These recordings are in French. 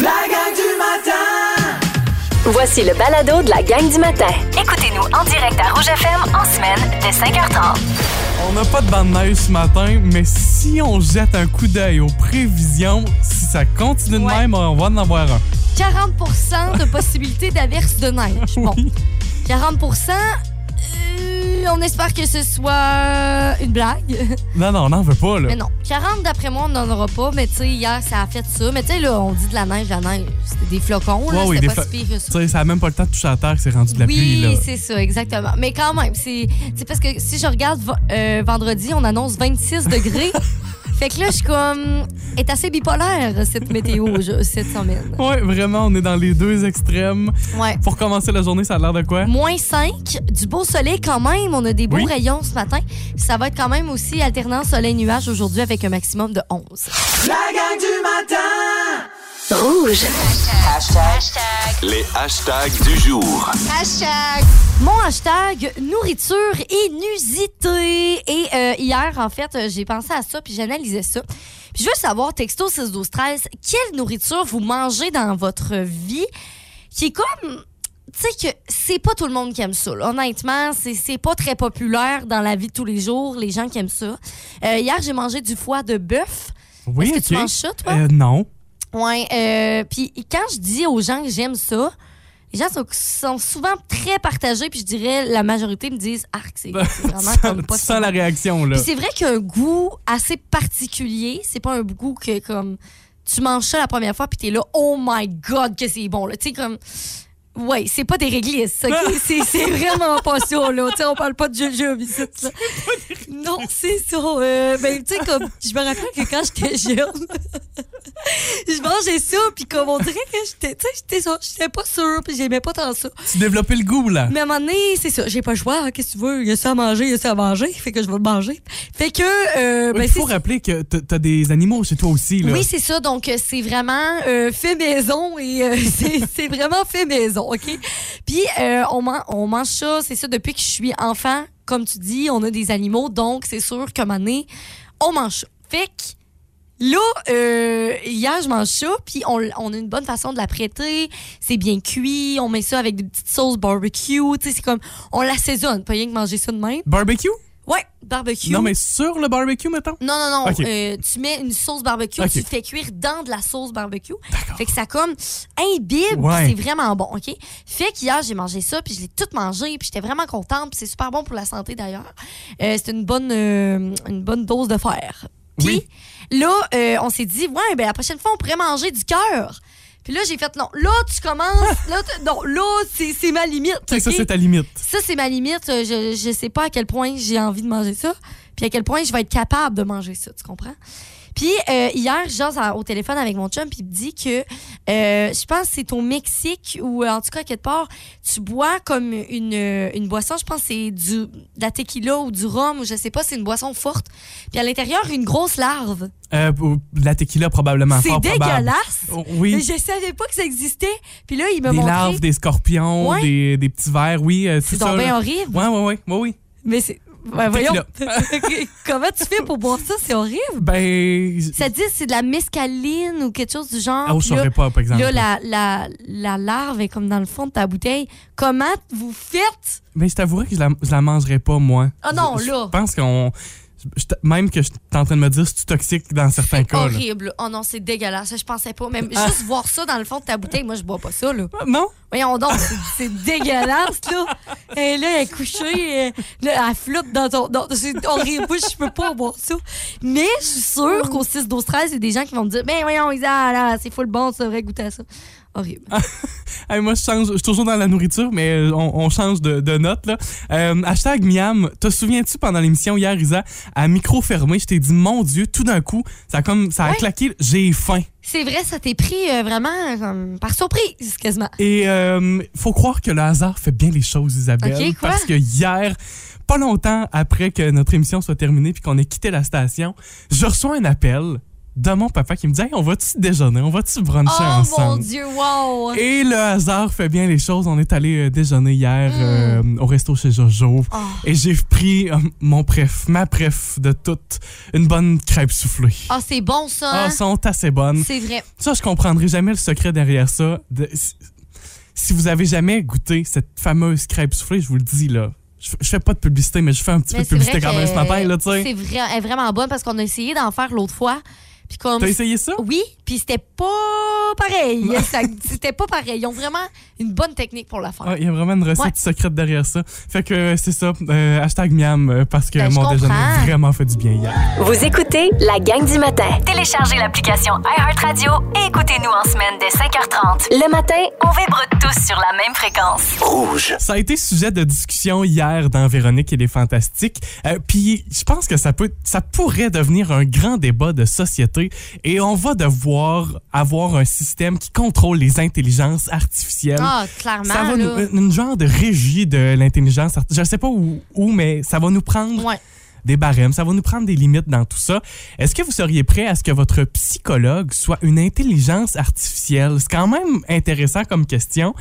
La gang du matin! Voici le balado de la gang du matin. Écoutez-nous en direct à Rouge FM en semaine dès 5h30. On n'a pas de bande de neige ce matin, mais si on jette un coup d'œil aux prévisions, si ça continue de Ouais. même, on va en avoir un. 40% de possibilité d'averse de neige. Bon, 40 euh, on espère que ce soit une blague. Non, non, on n'en veut pas, là. Mais non, 40 d'après moi, on n'en aura pas. Mais tu sais, hier, ça a fait ça. Mais tu sais, là, on dit de la neige, la neige. C'était des flocons, là. Ouais, oui, C'était des pas flo- si pire que ça. Tu sais, ça n'a même pas le temps de toucher à terre que c'est rendu de la pluie, là. Oui, c'est ça, exactement. Mais quand même, c'est parce que si je regarde euh, vendredi, on annonce 26 degrés. fait que là, je suis comme. est assez bipolaire, cette météo, je- cette semaine. Ouais, vraiment, on est dans les deux extrêmes. Ouais. Pour commencer la journée, ça a l'air de quoi? Moins 5, du beau soleil quand même. On a des beaux Oui. rayons ce matin. Ça va être quand même aussi alternant soleil-nuage aujourd'hui avec un maximum de 11. La gang du matin! Rouge. Les hashtags du jour. Mon hashtag nourriture inusitée. Et euh, hier, en fait, euh, j'ai pensé à ça puis j'analysais ça. Puis je veux savoir, texto 6 12 13, quelle nourriture vous mangez dans votre vie qui est comme tu sais que c'est pas tout le monde qui aime ça. là. Honnêtement, c'est c'est pas très populaire dans la vie de tous les jours, les gens qui aiment ça. Euh, hier, j'ai mangé du foie de bœuf. Oui, Est-ce que tu manges ça, toi? Euh, non. Ouais, euh, puis quand je dis aux gens que j'aime ça, les gens sont, sont souvent très partagés, puis je dirais la majorité me disent Arc, c'est c'est vraiment tu comme pas tu sens la réaction, là. C'est vrai qu'il y a un goût assez particulier. C'est pas un goût que comme tu manges ça la première fois puis t'es là, oh my god que c'est bon là. Tu sais comme Ouais, c'est pas des réglisses, ok? c'est, c'est vraiment pas ça, là. Tu sais, on parle pas de jujube ici. là. Non, c'est ça. Euh, ben, tu sais, comme, je me rappelle que quand j'étais jeune, je mangeais ça, puis comme on dirait que j'étais, tu sais, j'étais, ça- j'étais pas sûre, puis j'aimais pas tant ça. Tu développais le goût, là. Mais à un moment donné, c'est ça. J'ai pas le choix. hein, Qu'est-ce que tu veux? Il y a ça à manger, il y a ça à manger. Fait que je vais le manger. Fait que, euh, ben, Il c'est faut rappeler que t'as- des animaux chez toi aussi, là. oui, c'est ça. Donc, euh, c'est vraiment euh, fait maison et euh, c'est c'est vraiment fait maison, OK? Puis, euh, on, man- on mange ça, c'est ça, depuis que je suis enfant. Comme tu dis, on a des animaux, donc c'est sûr moment donné, on mange ça. Fait que Là, euh, hier, je mange ça, puis on, on a une bonne façon de la prêter. C'est bien cuit, on met ça avec des petites sauces barbecue. Tu sais, c'est comme, on l'assaisonne, pas rien que manger ça de même. Barbecue? Ouais, barbecue. Non, mais sur le barbecue, mettons? Non, non, non. Euh, tu mets une sauce barbecue, Ok. tu fais cuire dans de la sauce barbecue. D'accord. Fait que ça comme imbibe, Ouais. c'est vraiment bon, OK? Fait qu'hier, j'ai mangé ça, puis je l'ai tout mangé, puis j'étais vraiment contente, puis c'est super bon pour la santé d'ailleurs. Euh, c'est une bonne, euh, une bonne dose de fer. Puis Oui. là, on s'est dit, ouais, ben la prochaine fois, on pourrait manger du cœur. Puis là, j'ai fait, non, là, tu commences, là, t- non, là, c'est ma limite. Ok, Ça, c'est ta limite. Ça, c'est ma limite. Euh, Je, je sais pas à quel point j'ai envie de manger ça, puis à quel point je vais être capable de manger ça, tu comprends? Puis euh, hier, à- au téléphone avec mon chum, puis il me dit que euh, je pense que c'est au Mexique ou euh, en tout cas quelque part, tu bois comme une, une boisson, je pense que c'est du de la tequila ou du rhum ou je sais pas, c'est une boisson forte. Puis à l'intérieur, une grosse larve. Euh, pour la tequila, probablement. C'est fort probable. dégueulasse. Oh, Oui. Je savais pas que ça existait. Puis là, il Des montré. larves, des scorpions, Ouais. des, des petits vers, oui. C'est ça. donc bien là. horrible. Ouais, ouais, ouais, ouais, oui. Mais c'est. Ouais, voyons. Comment tu fais pour boire ça? C'est horrible. Ben. Ça dit c'est de la mescaline ou quelque chose du genre. Ah, là, saurais pas, par exemple. Là, la, la, la larve est comme dans le fond de ta bouteille. Comment vous faites? Mais je t'avouerais que je la, je la mangerais pas, moi. Ah non, Je- là. Je pense qu'on. Même que je suis en train de me dire c'est toxique dans certains cas. là? Horrible. Oh non, c'est dégueulasse. Je pensais pas. Même Ah. juste voir ça dans le fond de ta bouteille, moi, je bois pas ça, là. Ah, Non? Voyons donc, c'est- dégueulasse, là. Et là, elle est couchée, là, elle flotte dans ton. c'est horrible. Je peux pas boire ça. Mais je suis sûre qu'au 6, 12, 13, il y a des gens qui vont me dire Ben voyons, Isa, là, c'est full bon, ça devrait goûter à ça. Horrible. Hey, moi, je change. Je suis toujours dans la nourriture, mais euh, on, on change de, de note. Là. Euh, hashtag Miam. Te souviens-tu pendant l'émission hier, Isa, à micro fermé, je t'ai dit, mon Dieu, tout d'un coup, ça a, comme, ça a Ouais. claqué, j'ai faim. C'est vrai, ça t'est pris euh, vraiment par surprise, quasiment. Et euh, faut croire que le hasard fait bien les choses, Isabelle. Quoi? Parce que hier, pas longtemps après que notre émission soit terminée puis qu'on ait quitté la station, je reçois un appel de mon papa qui me dit Hey, on va-tu déjeuner? On va-tu bruncher Oh ensemble? Mon Dieu, wow! Et le hasard fait bien les choses. On est allé euh, déjeuner hier euh, au resto chez Jojo. Oh. Et j'ai pris euh, mon préf, ma préf de toute, une bonne crêpe soufflée. Ah, c'est bon ça, Ah, hein? sont assez bonnes. C'est vrai. Ça, je comprendrai jamais le secret derrière ça. De- si- vous avez jamais goûté cette fameuse crêpe soufflée, je vous le dis là. Je, je fais pas de publicité, mais je fais un petit Mais peu de publicité quand même ce matin, là, tu sais. C'est vrai, elle est vraiment bonne parce qu'on a essayé d'en faire l'autre fois. Puis comme. T'as essayé ça? Oui, puis c'était pas pareil. C'était pas pareil. Ils ont vraiment une bonne technique pour la faire. Il y a vraiment une recette Ouais. secrète derrière ça. Fait que euh, c'est ça. euh, hashtag miam euh, parce que Ben, mon déjeuner vraiment fait du bien hier. Vous écoutez la gang du matin. Téléchargez l'application iHeartRadio et écoutez-nous en semaine dès 5h30. Le matin, on vibre tous sur la même fréquence. Rouge. Ça a été sujet de discussion hier dans Véronique et les Fantastiques. Euh, Puis je pense que ça peut, ça pourrait devenir un grand débat de société et on va devoir avoir un système qui contrôle les intelligences artificielles. Ah, clairement. ça va là. nous, une genre de régie de l'intelligence artificielle. Je sais pas où, où, mais ça va nous prendre Ouais. Des barèmes, ça va nous prendre des limites dans tout ça. Est-ce que vous seriez prêt à ce que votre psychologue soit une intelligence artificielle? C'est quand même intéressant comme question.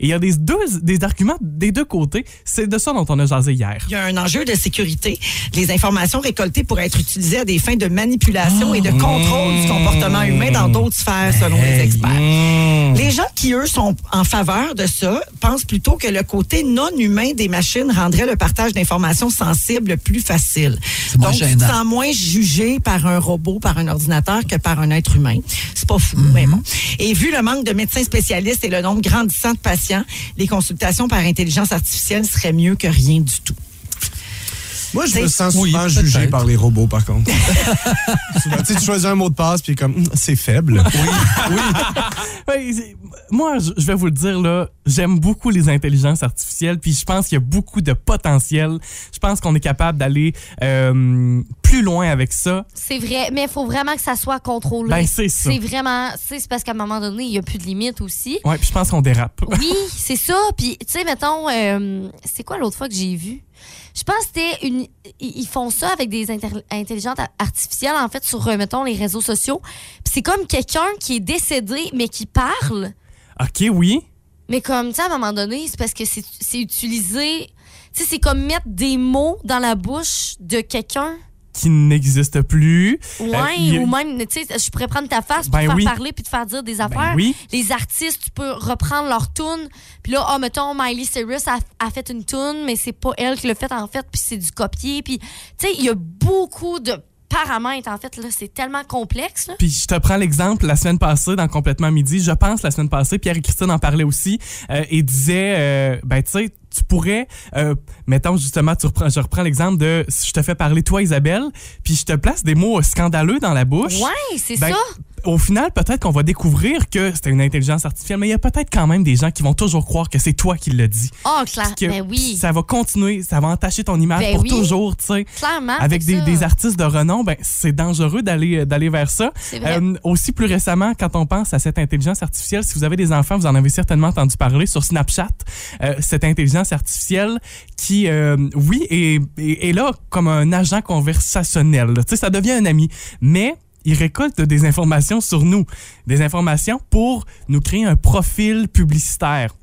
Et il y a des, deux, des arguments des deux côtés. C'est de ça dont on a jasé hier. Il y a un enjeu de sécurité. Les informations récoltées pourraient être utilisées à des fins de manipulation et de contrôle du comportement humain dans d'autres sphères, selon les experts. Les gens qui, eux, sont en faveur de ça pensent plutôt que le côté non humain des machines rendrait le partage d'informations sensibles plus facile. Moins Donc, tu te gênant. sens moins jugé par un robot, par un ordinateur que par un être humain. C'est pas fou, mais bon. Et vu le manque de médecins spécialistes et le nombre grandissant de patients, les consultations par intelligence artificielle seraient mieux que rien du tout. Moi, je me sens Oui, souvent jugé par les robots, par contre. Souvent, tu sais, tu choisis un mot de passe, puis comme, Hum, c'est faible. Ouais, c'est- moi, je je vais vous le dire, là, j'aime beaucoup les intelligences artificielles, puis je pense qu'il y a beaucoup de potentiel. Je pense qu'on est capable d'aller euh, plus loin avec ça. C'est vrai, mais il faut vraiment que ça soit contrôlé. Ben, c'est ça. C'est vraiment. C'est parce qu'à un moment donné, il n'y a plus de limite aussi. Ouais, puis je pense qu'on dérape. Oui, c'est ça. Puis, tu sais, mettons, euh, c'est quoi l'autre fois que j'ai vu? Je pense que c'était une. Ils font ça avec des intelligences artificielles, en fait, sur, euh, mettons, les réseaux sociaux. Puis c'est comme quelqu'un qui est décédé, mais qui parle. OK, oui. Mais comme, tu sais, à un moment donné, c'est parce que c'est utilisé. Tu sais, c'est comme mettre des mots dans la bouche de quelqu'un. Qui n'existe plus. Ouais, Euh, a- ou même, tu sais, je pourrais prendre ta face pour Ben te faire oui. parler puis te faire dire des Ben affaires. oui. Les artistes, tu peux reprendre leur tune. Puis là, oh, mettons, Miley Cyrus a, a fait une tune, mais c'est pas elle qui l'a fait en fait, puis c'est du copier. Puis, tu sais, il y a beaucoup de paramètres, en fait, là. C'est tellement complexe, là. Puis je te prends l'exemple la semaine passée dans Complètement Midi. Je pense la semaine passée, Pierre et Christine en parlaient aussi euh, et disaient, euh, ben tu sais, tu pourrais, euh, mettons justement, tu reprends, je reprends l'exemple de, si je te fais parler toi Isabelle, puis je te place des mots scandaleux dans la bouche. Ouais, c'est Ben, ça. Au final, peut-être qu'on va découvrir que c'était une intelligence artificielle, mais il y a peut-être quand même des gens qui vont toujours croire que c'est toi qui l'as dit. Oh, clair. Que Ben oui. Ça va continuer, ça va entacher ton image Ben pour oui. toujours, tu sais. Clairement. Avec des, artistes de renom, ben, c'est dangereux d'aller d'aller vers ça. C'est vrai. Euh, aussi plus récemment, quand on pense à cette intelligence artificielle, si vous avez des enfants, vous en avez certainement entendu parler sur Snapchat. Euh, cette intelligence artificielle qui, euh, oui, est, est, est là comme un agent conversationnel. Tu sais, ça devient un ami, mais il récolte des informations sur nous, des informations pour nous créer un profil publicitaire.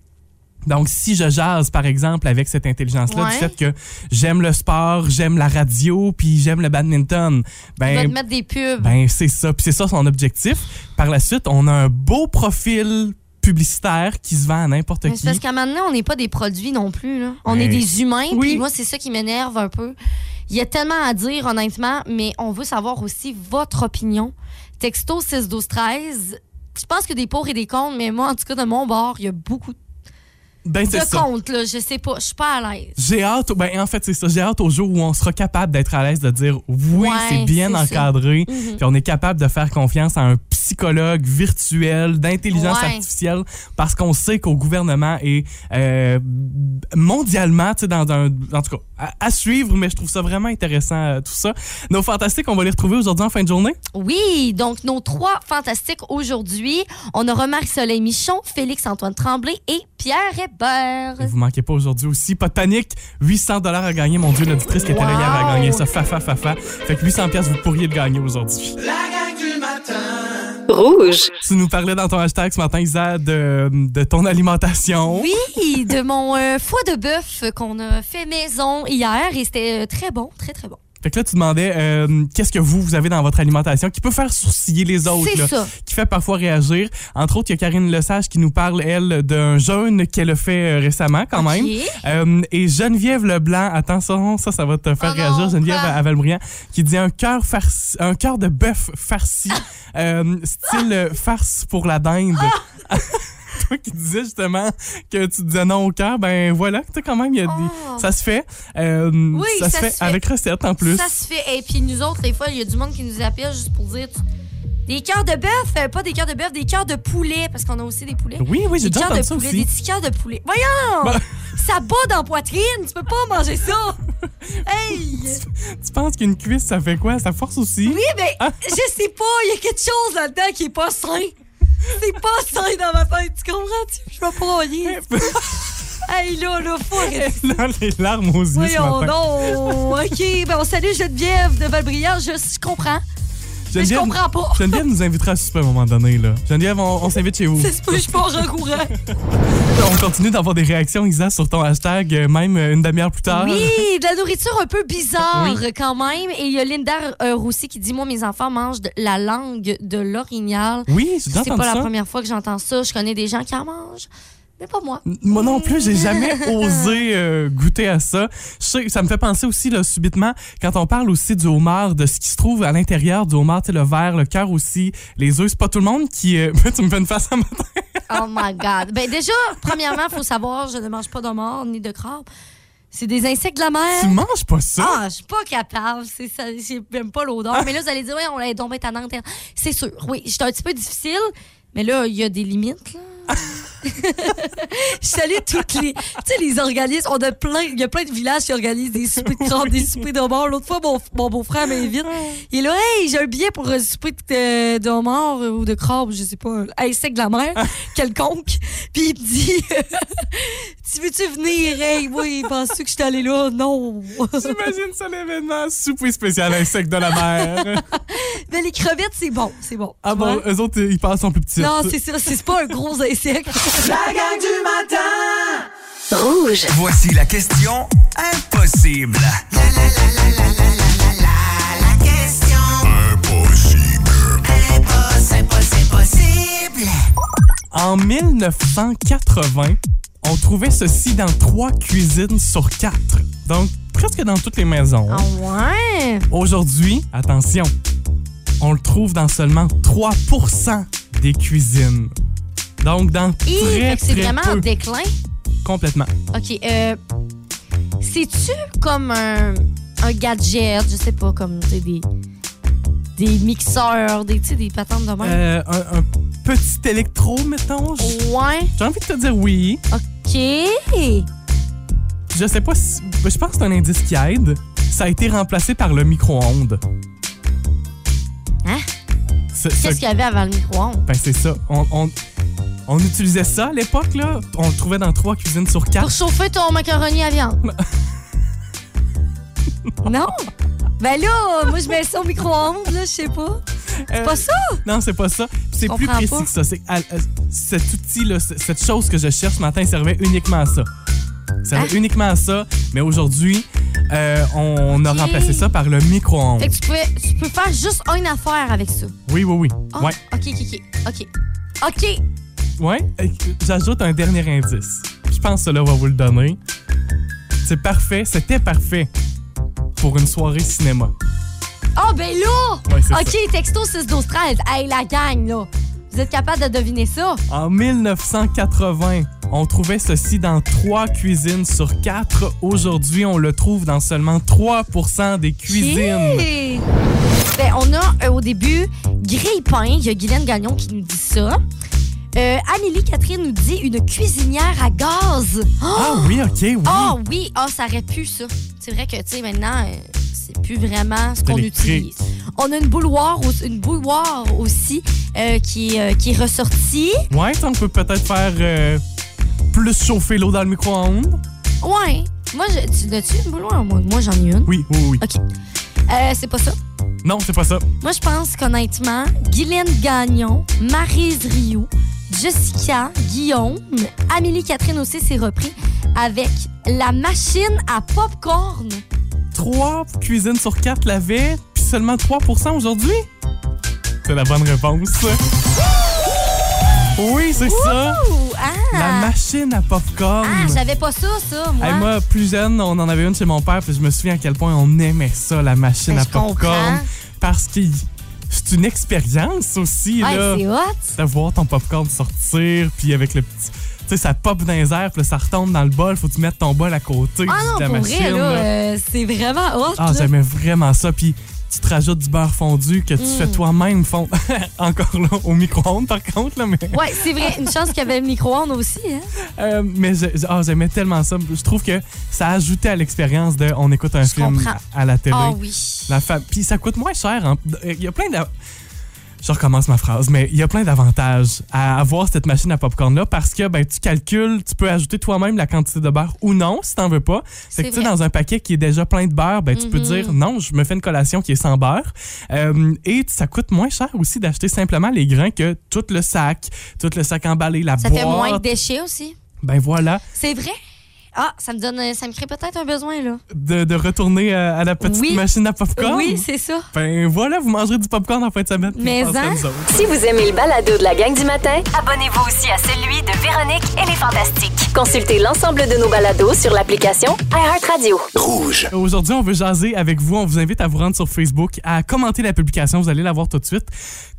Donc, si je jase, par exemple, avec cette intelligence-là, Ouais. du fait que j'aime le sport, j'aime la radio, puis j'aime le badminton, Il va ben, te mettre des pubs. ben c'est ça. Puis c'est ça son objectif. Par la suite, on a un beau profil publicitaire qui se vend à n'importe qui. parce qu'à donné, on n'est pas des produits non plus. Là. On Ben, est des humains. oui. Puis moi, c'est ça qui m'énerve un peu. Il y a tellement à dire, honnêtement, mais on veut savoir aussi votre opinion. Texto 6 12 13 Je pense que des pour et des contre, mais moi, en tout cas, de mon bord, il y a beaucoup Ben, c'est de ça. Là. Je sais pas. Je suis pas à l'aise. J'ai hâte, ben en fait c'est ça, j'ai hâte au jour où on sera capable d'être à l'aise de dire oui, Ouais, c'est bien encadré, Mhm. puis on est capable de faire confiance à un psychologue virtuel d'intelligence Ouais. artificielle parce qu'on sait qu'au gouvernement et euh, mondialement, tu sais, dans un, en tout cas, à, à suivre, mais je trouve ça vraiment intéressant euh, tout ça. Nos fantastiques, on va les retrouver aujourd'hui en fin de journée. Oui, donc nos trois fantastiques aujourd'hui, on aura Marie-Soleil Michon, Félix-Antoine Tremblay et Pierre Hébert. Et vous manquez pas aujourd'hui aussi. Pas de panique. 800 dollars à gagner. Mon Dieu, l'auditrice qui était là hier a Wow. gagné ça. Fa, fa, fa, fa. Fait que 800 pièces, vous pourriez le gagner aujourd'hui. La gang du matin Rouge. Tu nous parlais dans ton hashtag ce matin, Isa, de, de ton alimentation. Oui, de mon euh, foie de bœuf qu'on a fait maison hier et c'était euh, très bon, très très bon. Fait que là, tu demandais euh, qu'est-ce que vous, vous avez dans votre alimentation qui peut faire sourciller les autres, C'est ça. qui fait parfois réagir. Entre autres, il y a Karine Lesage qui nous parle, elle, d'un jeûne qu'elle a fait euh, récemment, quand même. Euh, et Geneviève Leblanc, attention, ça, ça va te faire Oh non, réagir. Geneviève à qui dit un cœur farci- un cœur de bœuf farci, euh, style farce pour la dinde. Toi qui disais justement que tu disais non au cœur, ben voilà, tu sais, quand même, il y a des- Oh. ça se fait. Euh, Oui, ça, se ça fait se fait. avec recette en plus. Ça se fait. Et puis nous autres, des fois, il y a du monde qui nous appelle juste pour dire des cœurs de bœuf, euh, pas des cœurs de bœuf, des cœurs de poulet, parce qu'on a aussi des poulets. Oui, oui, j'ai Des déjà cœurs de entendu ça poulet, aussi. des petits cœurs de poulet. Voyons! Bah. Ça bat dans la poitrine, tu peux pas manger ça! Hey! Tu penses qu'une cuisse, ça fait quoi? Ça force aussi? Oui, mais Ah. je sais pas, il y a quelque chose là-dedans qui est pas sain. C'est pas sain dans ma tête, tu comprends? Je vais pas rien. Hey, là, là, faut. Là, les larmes aux yeux Voyons donc. OK, ben on salue Geneviève de Valbriand. Je, je comprends. Mais je comprends pas. Geneviève nous invitera à souper à un moment donné. Là. Geneviève, on, on s'invite chez vous. Ça se peut, je pars en courant. On continue d'avoir des réactions, Isa, sur ton hashtag, euh, même euh, une demi-heure plus tard. Oui, de la nourriture un peu bizarre Oui. quand même. Et il y a Linda euh, Roussy qui dit Moi, mes enfants mangent de la langue de l'orignal. Oui, C'est pas la première fois que j'entends ça. Je connais des gens qui en mangent, mais pas moi. Moi non plus, j'ai jamais osé euh, goûter à ça. Je sais, ça me fait penser aussi, là, subitement, quand on parle aussi du homard, de ce qui se trouve à l'intérieur du homard, le verre, le cœur aussi, les œufs. C'est pas tout le monde qui. euh, tu me fais une face à matin. Oh my God. Ben déjà, premièrement, il faut savoir, je ne mange pas mort ni de crabe. C'est des insectes de la mer. Tu manges pas ça? Ah, je suis pas capable. C'est ça, j'ai même pas l'odeur. Mais là, vous allez dire, ouais, on l'a tombé ta nantes. C'est sûr. Oui, j'étais un petit peu difficile, mais là, il y a des limites, là. je salue toutes les. Tu sais, les organismes. On a plein. Il y a plein de villages qui organisent des soupers de crabe, des soupers de mort. L'autre fois, mon, mon beau-frère m'invite. Il est là, hey, j'ai un billet pour un souper de, de homard ou de crabe, je sais pas, un insecte de la mer, quelconque. Puis il me dit, tu veux-tu venir? Hey, oui, penses-tu que je suis allée là? Non. J'imagine ça l'événement, souper spécial insecte de la mer. Mais les crevettes, c'est bon, c'est bon. ah bon, vois? eux autres, ils passent en plus petites. Non, c'est ça, c'est pas un gros insecte. La gang du matin Rouge. Voici la question impossible. En 1980, on trouvait ceci dans trois cuisines sur quatre. Donc, presque dans toutes les maisons. Ah ouais? Aujourd'hui, attention, on le trouve dans seulement 3 des cuisines. Donc, dans Hi, très, c'est très vraiment en déclin? Complètement. OK, euh, c'est-tu comme un, un gadget, je sais pas, comme tu sais, des, des mixeurs, des, tu sais, des patentes de même? Euh, un, un petit électro, mettons. Ouais, J'ai envie de te dire oui. OK. Je sais pas si. Je pense que c'est un indice qui aide. Ça a été remplacé par le micro-ondes. Hein? Ce- ce- Qu'est-ce qu'il y avait avant le micro-ondes? Ben, c'est ça. On, on- on utilisait ça à l'époque, là. On le trouvait dans trois cuisines sur Pour quatre. chauffer ton macaroni à viande. non? Ben là, moi, je mets ça au micro-ondes, là, je sais pas. C'est Euh, pas ça? Non, c'est pas ça. C'est plus précis pas. que ça. C'est à- à- cet outil-là, c- cette chose que je cherche ce matin servait uniquement à ça. Servait Hein? uniquement à ça. Mais aujourd'hui, euh, on a remplacé ça par le micro-ondes. Fait que tu, pouvais, tu peux faire juste une affaire avec ça. Oui, oui, oui. Ah, Ouais. OK, OK, OK. OK. OK. Ouais. J'ajoute un dernier indice. Je pense que cela va vous le donner. C'est parfait. C'était parfait pour une soirée cinéma. Ah, ben là! Ouais, OK, texto 6 12 13 Hey, la gang, là. Vous êtes capable de deviner ça? En 1980, on trouvait ceci dans trois cuisines sur quatre. Aujourd'hui, on le trouve dans seulement 3% des cuisines. Ok. Ben, on a euh, au début Grille-Pain. Il y a Guylaine Gagnon qui nous dit ça. Euh, Amélie Catherine nous dit une cuisinière à gaz. Ah oui, ok, oui. Ah oui, ah, ça aurait pu, ça. C'est vrai que, tu sais, maintenant, euh, c'est plus vraiment ce qu'on utilise. On a une bouilloire, une bouilloire aussi euh, qui, est, euh, qui est ressortie. Ouais, ça, on peut peut-être faire plus chauffer l'eau dans le micro-ondes. Ouais. Moi, je, tu l'as-tu une bouilloire? Moi, moi j'en ai une. Oui, oui, oui. OK. C'est pas ça. Non, c'est pas ça. Moi, je pense qu'honnêtement, Guylaine Gagnon, Maryse Rioux, Jessica, Guillaume, Amélie Catherine aussi s'est repris avec la machine à popcorn. 3 cuisines sur 4 l'avaient, puis seulement 3% aujourd'hui? C'est la bonne réponse. Oui, c'est ça. Ah! La machine à popcorn. Ah, j'avais pas ça, ça, moi. Hey, moi, plus jeune, on en avait une chez mon père, puis je me souviens à quel point on aimait ça, la machine Ben, à je comprends. popcorn. Parce que c'est une expérience aussi, Ouais, là. c'est hot. de voir ton popcorn sortir, puis avec le petit. Tu sais, ça pop dans les airs, puis là, ça retombe dans le bol. Faut que tu mettes ton bol à côté Ah non, de la pour machine. vrai, là, là. euh, c'est vraiment hot. Ah, j'aimais vraiment ça. Puis tu te rajoutes du beurre fondu que tu Mm. fais toi-même fondre. Encore là, au micro-ondes, par contre, là, mais. Ouais, c'est vrai. Une chance qu'il y avait le micro-ondes aussi. Hein? Euh, mais ah, j'aimais tellement ça. Je trouve que ça a ajouté à l'expérience de on écoute un Je film comprends. à la télé. Ah oui. La fa- Puis ça coûte moins cher. hein. Il y a plein de. Je recommence ma phrase, mais il y a plein d'avantages à avoir cette machine à popcorn-là parce que ben, tu calcules, tu peux ajouter toi-même la quantité de beurre ou non si t'en veux pas. C'est que tu sais, dans un paquet qui est déjà plein de beurre, ben, tu peux Mhm. dire non, je me fais une collation qui est sans beurre. Euh, et ça coûte moins cher aussi d'acheter simplement les grains que tout le sac, tout le sac emballé, la Ça boîte. fait moins de déchets aussi. Ben voilà, C'est vrai? Ah, ça me donne, ça me crée peut-être un besoin, là. de, de retourner à la petite Oui. machine à popcorn? Oui, c'est ça. Ben voilà, vous mangerez du popcorn en fin de semaine. Mais hein? Si vous aimez le balado de la gang du matin, abonnez-vous aussi à celui de Véronique et les Fantastiques. Consultez l'ensemble de nos balados sur l'application iHeartRadio. Rouge. Aujourd'hui, on veut jaser avec vous. On vous invite à vous rendre sur Facebook, à commenter la publication. Vous allez la voir tout de suite.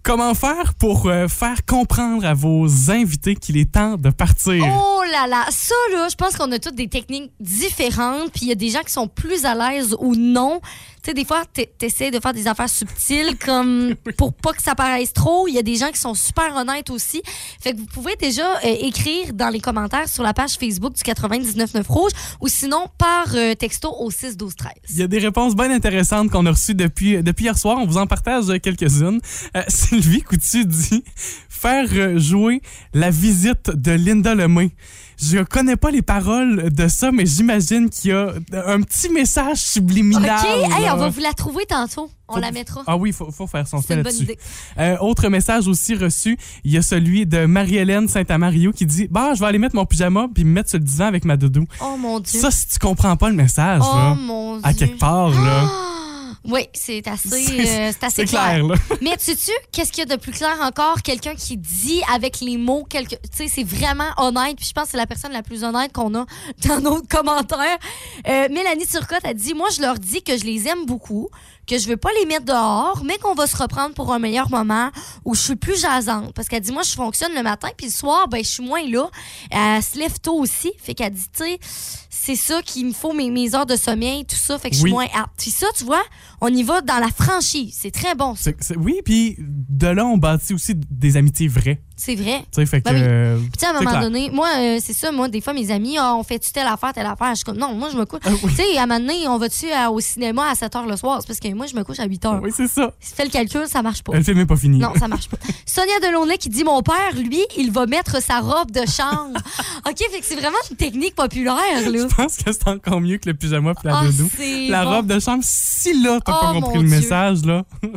Comment faire pour euh, faire comprendre à vos invités qu'il est temps de partir? Oh là là, ça là, je pense qu'on a toutes des techniques différentes, puis il y a des gens qui sont plus à l'aise ou non. Tu sais, des fois, t'es- t'essaies de faire des affaires subtiles comme pour pas que ça paraisse trop. Il y a des gens qui sont super honnêtes aussi. Fait que vous pouvez déjà euh, écrire dans les commentaires sur la page Facebook du 99.9 Rouge ou sinon par euh, texto au 6 12 13. Il y a des réponses bien intéressantes qu'on a reçues depuis, depuis hier soir. On vous en partage euh, quelques-unes. Euh, Sylvie Coutu dit faire euh, jouer la visite de Linda Lemay. Je connais pas les paroles de ça, mais j'imagine qu'il y a un petit message OK, subliminal. hey, là. on va vous la trouver tantôt. On Faut- la mettra. Ah oui, il faut, faut faire son fait là-dessus. idée. Euh, autre message aussi reçu, il y a celui de Marie-Hélène Saint-Amario qui dit Bah, je vais aller mettre mon pyjama puis me mettre sur le divan avec ma doudou. Oh mon Dieu. Ça, si tu comprends pas le message, oh là, mon Dieu. à quelque part, là, Ah! Oui, c'est assez, euh, c'est assez clair. clair, là. Mais tu sais, qu'est-ce qu'il y a de plus clair encore? Quelqu'un qui dit avec les mots, quelque... tu sais, c'est vraiment honnête. Puis je pense que c'est la personne la plus honnête qu'on a dans nos commentaires. Euh, Mélanie Turcotte a dit Moi, je leur dis que je les aime beaucoup, que je veux pas les mettre dehors, mais qu'on va se reprendre pour un meilleur moment où je suis plus jasante. Parce qu'elle dit Moi, je fonctionne le matin, puis le soir, ben, je suis moins là. Elle se lève tôt aussi. Fait qu'elle dit Tu sais, c'est ça qu'il me faut, mes, mes heures de sommeil, tout ça. Fait que je Oui. suis moins apte. Puis ça, tu vois, on y va dans la franchise. C'est très bon, ça. C'est- oui, puis de là, on bâtit aussi des amitiés vraies. C'est vrai. Tu sais, fait que. Ben oui. euh, Puis à un moment clair. donné, moi, euh, c'est ça, moi, des fois, mes amis, Ah, on fait-tu telle affaire, telle affaire? Je suis comme, non, moi, je me couche. Ah oui. Tu sais, à un moment donné, on va-tu euh, au cinéma à 7 h le soir? C'est parce que moi, je me couche à 8 h. Oui, c'est ça. Si tu fais le calcul, ça marche pas. Le film n'est pas fini. Non, ça marche pas. Sonia Delaunay qui dit Mon père, lui, il va mettre sa robe de chambre. OK, fait que c'est vraiment une technique populaire, là. Je pense que c'est encore mieux que le pyjama puis la Ah, doudou. La bon. robe de chambre, si là, t'as Oh, pas compris le Dieu. message, là,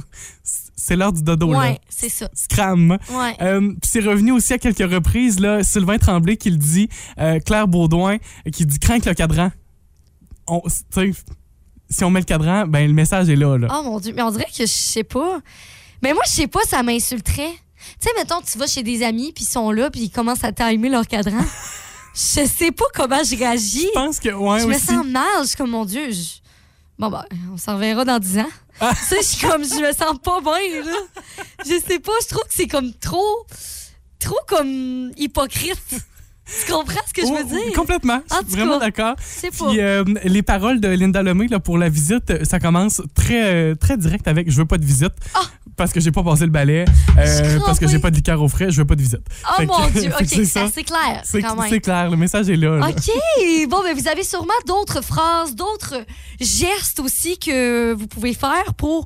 c'est l'heure du dodo, là. Ouais, c'est ça. Scram. Ouais. Euh, c'est revenu aussi à quelques reprises, là, Sylvain Tremblay qui le dit, euh, Claire Baudouin euh, qui dit crains le cadran. On, tu sais, si on met le cadran, ben le message est là. là. Oh mon Dieu, mais on dirait que je sais pas. Mais moi, je sais pas, ça m'insulterait. Tu sais, mettons, tu vas chez des amis, puis ils sont là, puis ils commencent à timer leur cadran. je sais pas comment je réagis. Je pense que, ouais, je me aussi. sens mal. Je suis comme, mon Dieu, je- bon, ben, on s'en verra dans 10 ans. Ah. tu sais, je suis comme, je me sens pas bien, là. Je sais pas, je trouve que c'est comme trop, trop comme hypocrite. tu comprends ce que je Oh, veux dire? Complètement. Je suis vraiment d'accord. Puis euh, les paroles de Linda Lemay là, pour la visite, ça commence très, très direct avec Je veux pas de visite. Ah! Parce que j'ai pas passé le balai, euh, parce que j'ai pas de liqueur au frais, je veux pas de visite. Oh Fait que- mon Dieu, OK, c'est assez clair, C'est quand même. c'est clair, le message est là. là. OK. Bon, ben, vous avez sûrement d'autres phrases, d'autres gestes aussi que vous pouvez faire pour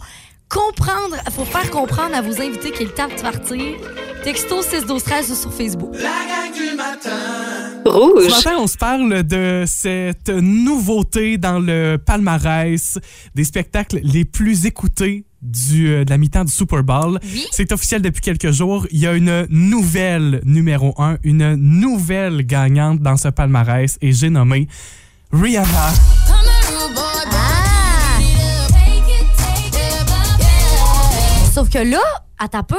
comprendre, pour faire comprendre à vos invités qu'il est le temps de partir. Texto 6 12 13 ou sur Facebook. La gang du matin Rouge. Ce matin, on se parle de cette nouveauté dans le palmarès des spectacles les plus écoutés du, euh, de la mi-temps du Super Bowl. Oui. C'est officiel depuis quelques jours. Il y a une nouvelle numéro un, une nouvelle gagnante dans ce palmarès et j'ai nommé Rihanna. Sauf que là, à ta peu,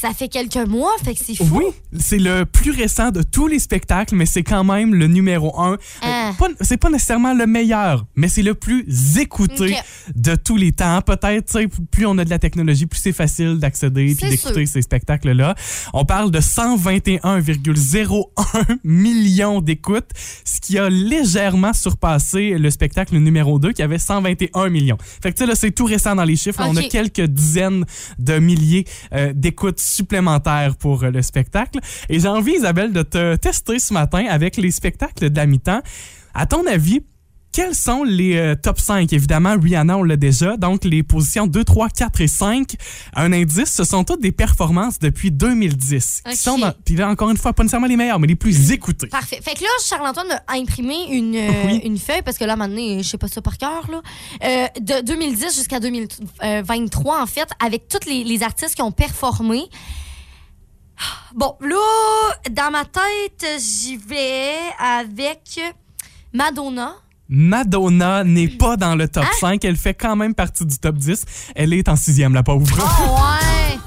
ça fait quelques mois, fait que c'est fou. Oui, c'est le plus récent de tous les spectacles, mais c'est quand même le numéro un. Euh, Ah. c'est pas nécessairement le meilleur, mais c'est le plus écouté de tous les temps. Peut-être, plus on a de la technologie, plus c'est facile d'accéder puis C'est d'écouter ces spectacles-là. On parle de 121,01 millions d'écoutes, ce qui a légèrement surpassé le spectacle numéro 2 qui avait 121 millions. Fait que tu sais, là, c'est tout récent dans les chiffres. On a quelques dizaines de milliers euh, d'écoutes supplémentaires pour euh, le spectacle. Et j'ai envie, Isabelle, de te tester ce matin avec les spectacles de la mi-temps. À ton avis, quels sont les euh, top 5? Évidemment, Rihanna, on l'a déjà. Donc, les positions 2, 3, 4 et 5. Un indice, ce sont toutes des performances depuis 2010. Qui sont dans- Puis là, encore une fois, pas nécessairement les meilleures, mais les plus écoutées. Parfait. Fait que là, Charles-Antoine m'a imprimé une, euh, Oui. une feuille, parce que là, maintenant, je sais pas ça par cœur, là. Euh, de 2010 jusqu'à 2023, en fait, avec tous les, les artistes qui ont performé. Bon, là, dans ma tête, j'y vais avec Madonna. Madonna n'est pas dans le top Hein? 5. Elle fait quand même partie du top 10. Elle est en sixième, la pauvre. Oh, ouais.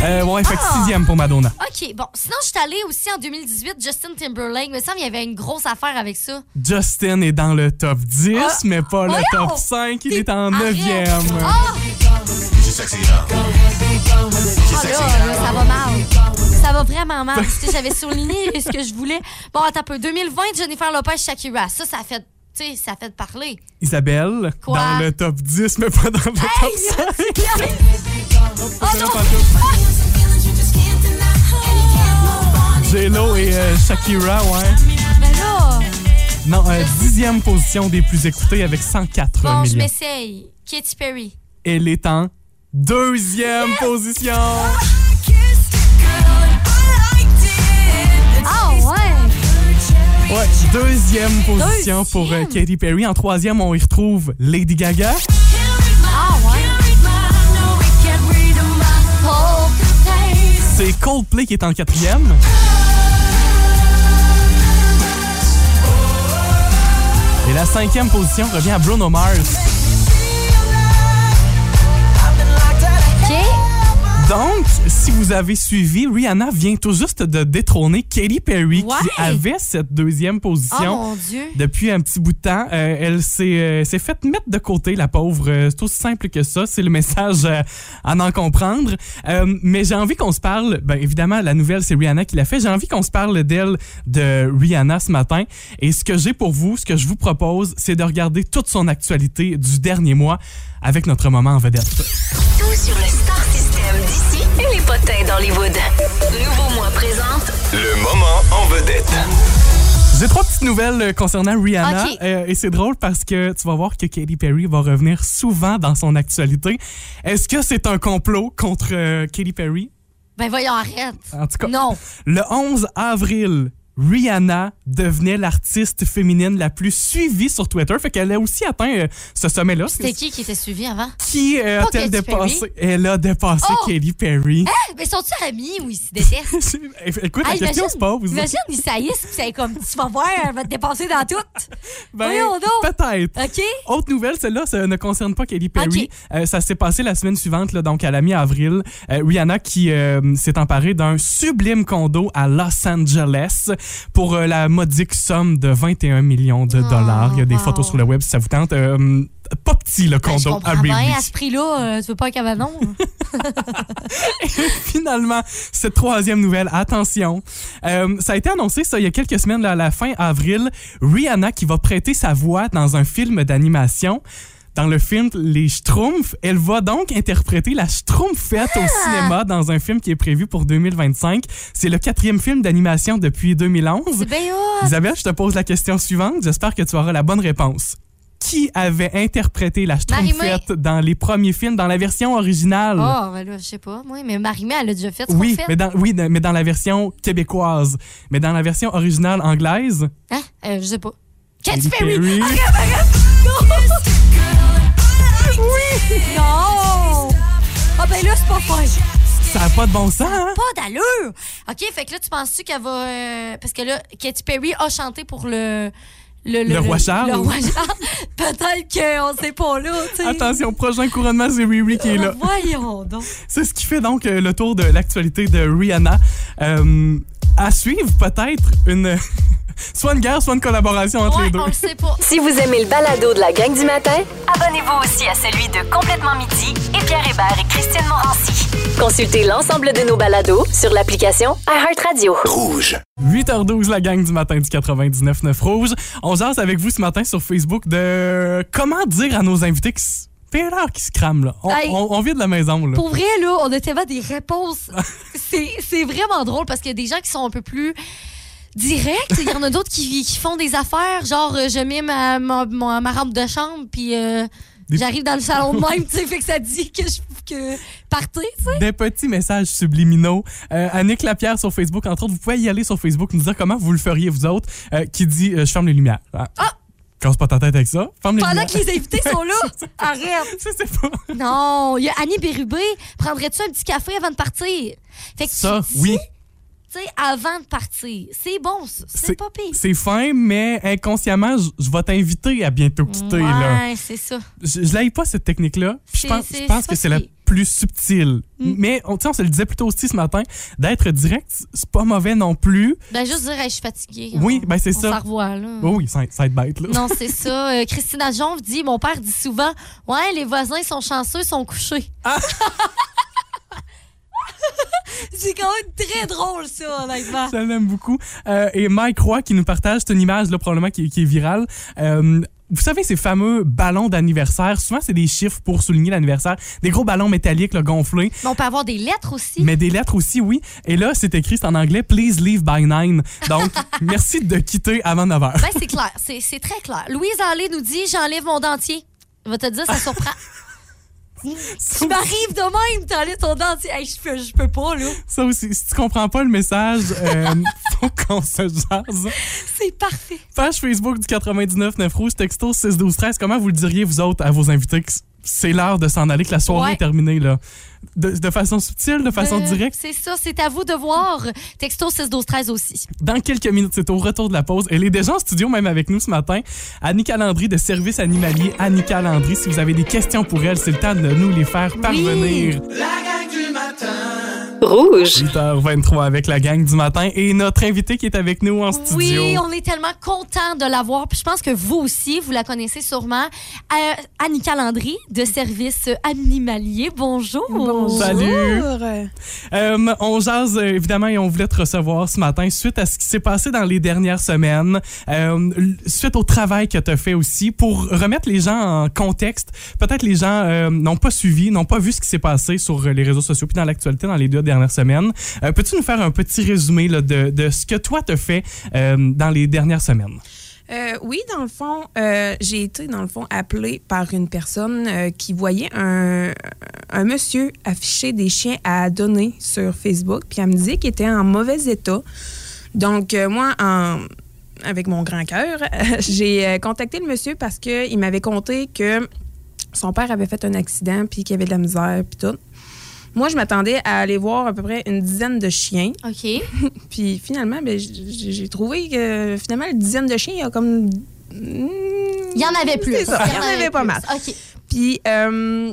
Euh, ouais, fait que Ah. sixième pour Madonna. OK, bon. Sinon, je suis allée aussi en 2018, Justin Timberlake. Me semble qu'il y avait une grosse affaire avec ça. Justin est dans le top 10, Ah, mais pas le top 5. Il est en neuvième. Ah! Ah là, là, ça va mal. Ça va vraiment mal. Tu sais, J'avais souligné ce que je voulais. Bon, attends un peu. 2020, Jennifer Lopez, Shakira. Ça, ça a fait, tu sais, ça fait parler. Isabelle, Quoi? dans le top 10, mais pas dans le top 5. Oh non! J-Lo et euh, Shakira, ouais. Ben là, Non, euh, dixième position des plus écoutées avec 104 bon, je millions. m'essaye. Katy Perry. Elle est en deuxième position. ouais! Deuxième position Deuxième. pour euh, Katy Perry. En troisième, on y retrouve Lady Gaga. Ah ouais! C'est Coldplay qui est en quatrième. Et la cinquième position revient à Bruno Mars. Donc, si vous avez suivi, Rihanna vient tout juste de détrôner Katy Perry Ouais. qui avait cette deuxième Oh position. mon Dieu. Depuis un petit bout de temps, Euh, elle s'est euh, faite mettre de côté, la pauvre. Euh, C'est aussi simple que ça. C'est le message euh, à en comprendre. Euh, mais j'ai envie qu'on se parle. Ben, évidemment, la nouvelle, c'est Rihanna qui l'a fait. J'ai envie qu'on se parle d'elle, de Rihanna ce matin. Et ce que j'ai pour vous, ce que je vous propose, c'est de regarder toute son actualité du dernier mois avec notre moment en vedette. Tout sur le Star Potins d'Hollywood. Nouveau mois présente Le moment en vedette. J'ai trois petites nouvelles euh, concernant Rihanna. Ok. Euh, et c'est drôle parce que tu vas voir que Katy Perry va revenir souvent dans son actualité. Est-ce que c'est un complot contre euh, Katy Perry? Ben voyons, arrête. En tout cas, Non. le 11 avril, Rihanna devenait l'artiste féminine la plus suivie sur Twitter. Fait qu'elle a aussi atteint euh, ce sommet-là. C'était qui qui était suivi avant? Qui euh, a-t-elle dépassé? Elle a dépassé Oh! Katy Perry. Eh, mais sont-ils amis ou ils se détestent? Écoute, la Hey, question se pose. Imagine, ils saillissent, puis c'est comme, tu vas voir, elle va te dépasser dans tout. Ben. Peut-être. OK? Autre nouvelle, celle-là, ça ne concerne pas Katy Perry. Euh, ça s'est passé la semaine suivante, là, donc à la mi-avril. Rihanna qui s'est emparée d'un sublime condo à Los Angeles pour euh, la modique somme de 21 millions de dollars. Il y a des wow. photos sur le web si ça vous tente. Euh, pas petit le Ben, condo comprends à bien, à ce prix-là, euh, tu veux pas un cabanon? Finalement, cette troisième nouvelle, attention. Euh, ça a été annoncé ça il y a quelques semaines, là, à la fin avril. Rihanna qui va prêter sa voix dans un film d'animation. Dans le film Les Schtroumpfs, elle va donc interpréter la Schtroumpfette au cinéma dans un film qui est prévu pour 2025. C'est le quatrième film d'animation depuis 2011. C'est bien. Isabelle, je te pose la question suivante. J'espère que tu auras la bonne réponse. qui avait interprété la. Schtroumpfette dans les premiers films, dans la version originale? Oh, ben là, je sais pas. Oui, mais Marie-Mé, elle a déjà fait oui, mais dans, oui, mais dans la version québécoise. Mais dans la version originale anglaise, Hein? Euh, je sais pas. Katy Katy Perry! Perry. Arrête, arrête! Non! Ah ben là, c'est pas fin. ça n'a pas de bon sens, hein? Pas d'allure! OK, fait que là, tu penses-tu qu'elle va... euh, parce que là, Katy Perry a chanté pour le... Le roi Charles? Le roi Charles. Peut-être qu'on sait pas là, tu sais. Attention, prochain couronnement, c'est Riri qui est là. Voyons donc. C'est ce qui fait donc euh, le tour de l'actualité de Rihanna. Euh, à suivre, peut-être une. Soit une guerre, soit une collaboration entre les deux. on le sait pas. Si vous aimez le balado de la gang du matin, abonnez-vous aussi à celui de Complètement Midi et Pierre Hébert et Christine Morancy. Consultez l'ensemble de nos balados sur l'application iHeartRadio. Rouge. 8h12, la gang du matin du 99.9 Rouge. On jase avec vous ce matin sur Facebook de comment dire à nos invités que c'est fait l'heure qui se crament, là. On, Hey. on- on vient de la maison, là. Pour vrai, là, on a tellement des réponses. C'est c'est vraiment drôle parce qu'il y a des gens qui sont un peu plus directs. Il y en a d'autres qui, qui font des affaires, genre euh, je mets ma, ma, ma- ma rampe de chambre, puis euh, j'arrive dans le salon de même, tu sais, fait que ça dit que je que partez, tu sais. Des petits messages subliminaux. Euh, Annick Lapierre sur Facebook, entre autres, vous pouvez y aller sur Facebook, nous dire comment vous le feriez, vous autres, euh, qui dit Je ferme les lumières. Ah! Casse pas ta tête avec ça. Ferme les Pendant lumières. que les invités sont là, arrête. Pas. Non, il y a Annie Bérubé. Prendrais-tu un petit café avant de partir? Fait que Ça, tu dis, oui. Tu sais, avant de partir. C'est bon, c'est pas pire. C'est fin, mais inconsciemment, je vais t'inviter à bientôt quitter. Ouais, c'est ça. Je, je pas cette technique-là. Je pense, je que c'est la plus subtile. Mm. Mais on, on se le disait plutôt aussi ce matin, d'être direct, c'est pas mauvais non plus. Ben, juste dire, Hey, je suis fatiguée. Oui, On- ben c'est on ça. s'en revoit, là. Oh oui, ça, ça être bête. Là. Non, c'est ça. Euh, Christina Jonve dit Mon père dit souvent Ouais, les voisins sont chanceux, sont couchés. Ah! c'est quand même très drôle, ça, honnêtement. Je l'aime beaucoup. Euh, et Mike Roy qui nous partage, c'est une image là, probablement qui, qui est virale. Euh, vous savez, ces fameux ballons d'anniversaire, souvent c'est des chiffres pour souligner l'anniversaire, des gros ballons métalliques là, gonflés, Mais on peut avoir des lettres aussi. mais des lettres aussi, oui. Et là, c'est écrit, c'est en anglais, Please leave by nine. Donc, merci de quitter avant 9 heures. Ben, c'est clair. C'est c'est très clair. Louise Allé nous dit J'enlève mon dentier. Je vais te dire, ça surprend. tu m'arrives de même, t'enlèves ton dentier. Hey, je, peux, je peux pas, là. Ça aussi, si tu comprends pas le message, euh, faut qu'on se jase. C'est parfait. Page Facebook du 99 9 Rouge, texto 6 12 13. Comment vous le diriez, vous autres, à vos invités? C'est l'heure de s'en aller, que la soirée Ouais. est terminée, là? De, de façon subtile, de façon Euh, directe? C'est ça, c'est à vous de voir. Texto 6 12 13 aussi. Dans quelques minutes, c'est au retour de la pause. Elle est déjà en studio, même avec nous ce matin. Annika Landry de Service Animalier. Annika Landry, si vous avez des questions pour elle, c'est le temps de nous les faire parvenir. La gang du matin. Rouge. 8h23 avec la gang du matin et notre invité qui est avec nous en studio. Oui, on est tellement content de la voir. Puis je pense que vous aussi, vous la connaissez sûrement. Euh, Annika Landry de Service Animalier. Bonjour. Salut. Euh, on jase euh, évidemment et on voulait te recevoir ce matin suite à ce qui s'est passé dans les dernières semaines, euh, suite au travail que tu as fait aussi pour remettre les gens en contexte. Peut-être les gens euh, n'ont pas suivi, n'ont pas vu ce qui s'est passé sur les réseaux sociaux puis dans l'actualité dans les deux dernières semaines. Euh, Peux-tu nous faire un petit résumé de, ce que toi t'as fait euh, dans les dernières semaines? Euh, oui, dans le fond, j'ai été, dans le fond, appelée par une personne qui voyait un, monsieur afficher des chiens à donner sur Facebook, puis elle me disait qu'il était en mauvais état. Donc, moi, avec mon grand cœur, j'ai contacté le monsieur parce qu'il m'avait conté que son père avait fait un accident, puis qu'il avait de la misère, puis tout. Moi, je m'attendais à aller voir à peu près une dizaine de chiens. OK. Puis finalement, ben, j'ai trouvé que finalement, une dizaine de chiens, il y a comme. Il y en avait plus. C'est ça, il y en avait pas plus. mal. OK. Puis, euh,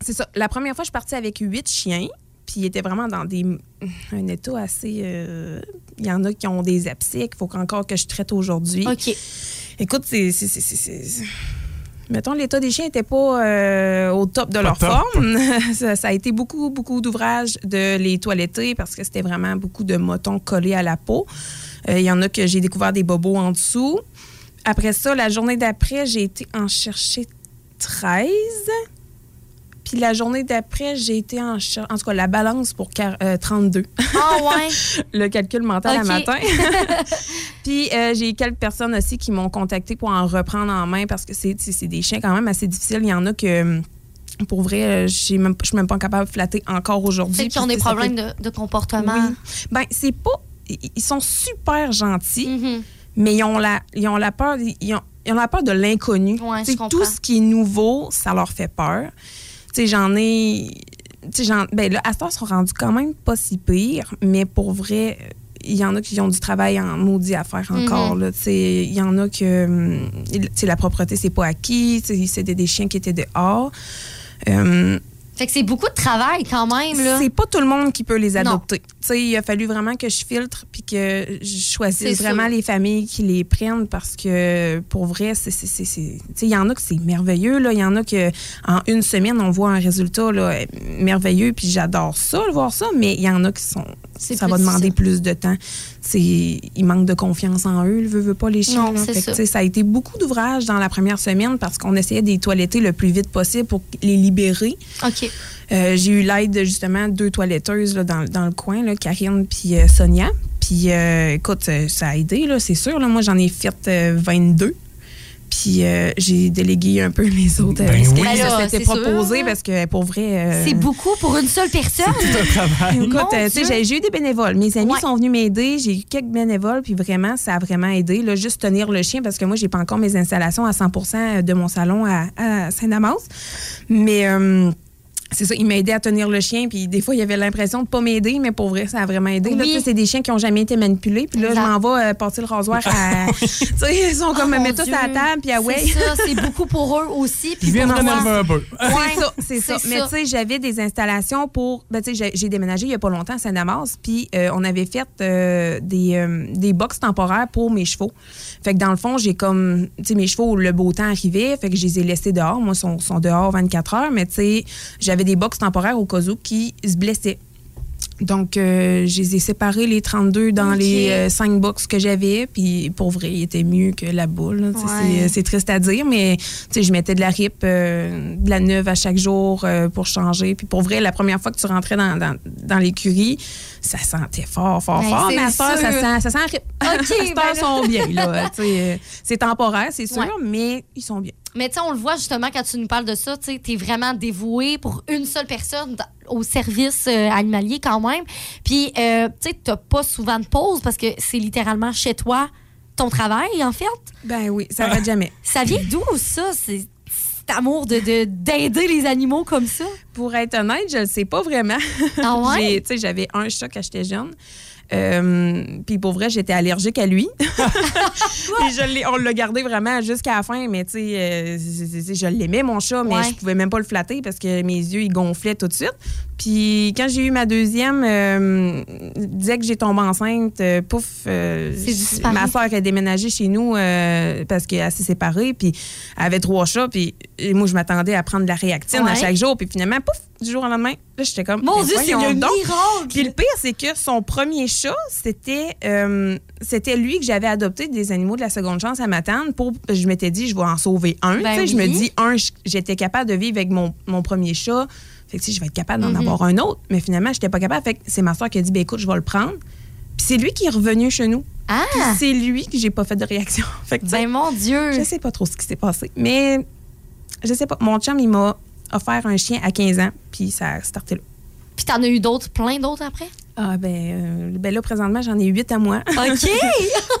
c'est ça. La première fois, je suis partie avec huit chiens. Puis, ils étaient vraiment dans des, un état assez. euh, Il y en a qui ont des abcès qu'il faut encore que je traite aujourd'hui. OK. Écoute, c'est. c'est- c'est- c'est- c'est- Mettons, l'état des chiens n'était pas euh, au top de Pas leur top. forme. ça, ça a été beaucoup, beaucoup d'ouvrages de les toiletter parce que c'était vraiment beaucoup de motons collés à la peau. Euh, Il y en a que j'ai découvert des bobos en dessous. Après ça, la journée d'après, j'ai été en chercher 13. Puis la journée d'après, j'ai été en charge. En tout cas, la balance pour quar- euh, 32. Ah ouais? le calcul mental Ok. à matin. Puis euh, j'ai quelques personnes aussi qui m'ont contacté pour en reprendre en main parce que c'est des chiens quand même assez difficiles. Il y en a que, hum, pour vrai, euh, je suis même pas capable de flatter encore aujourd'hui. Ceux qui ont des problèmes fait- de, de comportement. Oui. Ben, c'est pas. Ils sont super gentils, Mhm. mais ils ont la, ils ont la peur. Ils ont, ils ont la peur de l'inconnu. Ouais, tout ce qui est nouveau, ça leur fait peur. Tu sais, j'en ai. Tu sais, ben là, à ce sont rendus quand même pas si pires, mais pour vrai, il y en a qui ont du travail en maudit à faire encore. Mhm. là. Tu sais, Il y en a que hum, tu sais, la propreté, c'est pas acquis. Tu sais, C'était des chiens qui étaient dehors. Hum, Fait que c'est beaucoup de travail quand même, là. c'est pas tout le monde qui peut les adopter. Il a fallu vraiment que je filtre puis que je choisisse vraiment sûr. les familles qui les prennent parce que pour vrai, c'est c'est- c'est- c'est- tu sais, il y en a que c'est merveilleux il y en a que en une semaine on voit un résultat là, merveilleux puis j'adore ça, le voir ça, mais il y en a qui sont ça va demander plus de temps. C'est ils manquent de confiance en eux, ils veulent, veulent pas les chiens. Non, Fait que, ça a été beaucoup d'ouvrages dans la première semaine parce qu'on essayait de les toiletter le plus vite possible pour les libérer. OK. Euh, j'ai eu l'aide de justement deux toiletteuses là, dans, dans le coin, là, Karine puis euh, Sonia. Puis euh, écoute, euh, ça a aidé, là, c'est sûr. Là. Moi, j'en ai fait euh, 22. Puis euh, j'ai délégué un peu les autres. Ben oui. ça Ben s'était c'est sûr, proposé parce que pour vrai. euh, C'est beaucoup pour une seule personne. Écoute, Mon euh, tu sais, Dieu. j'ai j'ai eu des bénévoles. Mes amis Ouais. sont venus m'aider. J'ai eu quelques bénévoles, puis vraiment, ça a vraiment aidé. Là, juste tenir le chien, parce que moi, j'ai pas encore mes installations à 100 de mon salon à, à Saint-Damas. Mais euh, c'est ça, il m'a aidé à tenir le chien, puis des fois, il y avait l'impression de pas m'aider, mais pour vrai, ça a vraiment aidé. Là, Oui. c'est des chiens qui ont jamais été manipulés, puis là, Exact. je m'en vais euh, passer le rasoir à. tu sais, ils sont comme, Oh, tout Dieu. à la table, puis ah ouais. C'est ça, c'est beaucoup pour eux aussi. Puis pour moi. m'énerver un peu. C'est ça, c'est ça. Mais tu sais, j'avais des installations pour. Ben, tu sais, j'ai- déménagé il y a pas longtemps à Saint-Damas, puis euh, on avait fait euh, des, euh, des box temporaires pour mes chevaux. Fait que dans le fond, j'ai comme. Tu sais, mes chevaux, le beau temps arrivait, fait que je les ai laissés dehors. Moi, ils sont, sont dehors 24 heures, mais tu sais, j'avais des box temporaires au cas qui se blessaient. Donc, euh, je les ai séparés, les 32, dans les euh, 5 box que j'avais. Puis, pour vrai, il était mieux que la boule. Ouais. c'est- triste à dire, mais je mettais de la rip, euh, de la neuve à chaque jour euh, pour changer. Puis, pour vrai, la première fois que tu rentrais dans, dans, dans l'écurie, ça sentait fort, fort, Ben, fort. Mais à ça sûr. sent, ça sent rip. OK, À cette ben sont bien. Euh, c'est temporaire, c'est sûr, Ouais. mais ils sont bien. Mais tu sais, on le voit justement quand tu nous parles de ça, tu es vraiment dévoué pour une seule personne au service euh, animalier quand même. Puis, euh, tu sais, t'as pas souvent de pause parce que c'est littéralement chez toi ton travail, en fait. Ben oui, ça va jamais. Ça vient d'où, ça? C'est cet amour de de- d'aider les animaux comme ça? Pour être honnête, je ne sais pas vraiment. Ah ouais? J'avais un chat quand j'étais jeune. Euh, puis pour vrai, j'étais allergique à lui. Je on l'a gardé vraiment jusqu'à la fin, mais tu sais, euh, je l'aimais mon chat, mais Ouais. je pouvais même pas le flatter parce que mes yeux ils gonflaient tout de suite. Puis quand j'ai eu ma deuxième, euh, dès que j'ai tombé enceinte, euh, pouf, euh, ma soeur a déménagé chez nous parce qu'elle s'est séparée, puis elle avait trois chats, puis moi je m'attendais à prendre de la réactine à chaque jour, puis finalement, pouf, du jour au lendemain, là j'étais comme, Mon mais Dieu, c'est un donc. miracle! Puis le pire, c'est que son premier chat, c'était euh, c'était lui que j'avais adopté des animaux de la seconde chance à Matane. Pour, je m'étais dit, je vais en sauver un. Ben sais, Je me oui. dis, un, j'étais capable de vivre avec mon, mon premier chat. Fait que, tu sais, je vais être capable d'en Mhm. avoir un autre. Mais finalement, je n'étais pas capable. Fait que c'est ma soeur qui a dit, ben écoute, je vais le prendre. Puis c'est lui qui est revenu chez nous. Ah! Puis c'est lui que j'ai pas fait de réaction. Fait que, Ben mon Dieu! je sais pas trop ce qui s'est passé. Mais je sais pas. Mon chum, il m'a offert un chien à 15 ans. Puis ça a starté là. Puis t'en as eu d'autres, plein d'autres après? Ah ben, euh, ben là, présentement, j'en ai huit à moi. OK!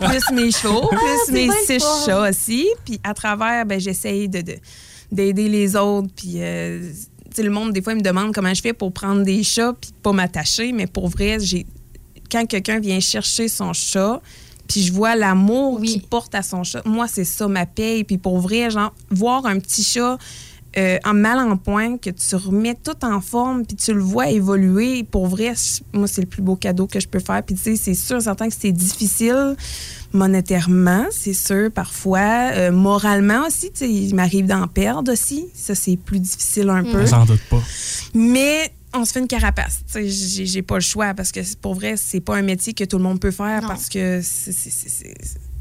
plus mes chevaux, plus c'est mes six fun. chats aussi. Puis à travers, ben, j'essaye de, de- d'aider les autres. Puis, euh, tu sais, le monde, des fois, il me demande comment je fais pour prendre des chats puis pas m'attacher. Mais pour vrai, j'ai quand quelqu'un vient chercher son chat, puis je vois l'amour Oui. qu'il porte à son chat, moi, c'est ça ma paye. Puis pour vrai, genre, voir un petit chat euh, en mal en point, que tu remets tout en forme, puis tu le vois évoluer, pour vrai, moi, c'est le plus beau cadeau que je peux faire. Puis tu sais, c'est sûr, certain que c'est difficile monétairement, c'est sûr, parfois. Euh, moralement aussi, tu sais, il m'arrive d'en perdre aussi. Ça, c'est plus difficile un peu. J'en doute pas. Mais on se fait une carapace. Tu sais, J'ai j'ai pas le choix parce que pour vrai, c'est pas un métier que tout le monde peut faire Non. parce que c'est- c'est- c'est c'est-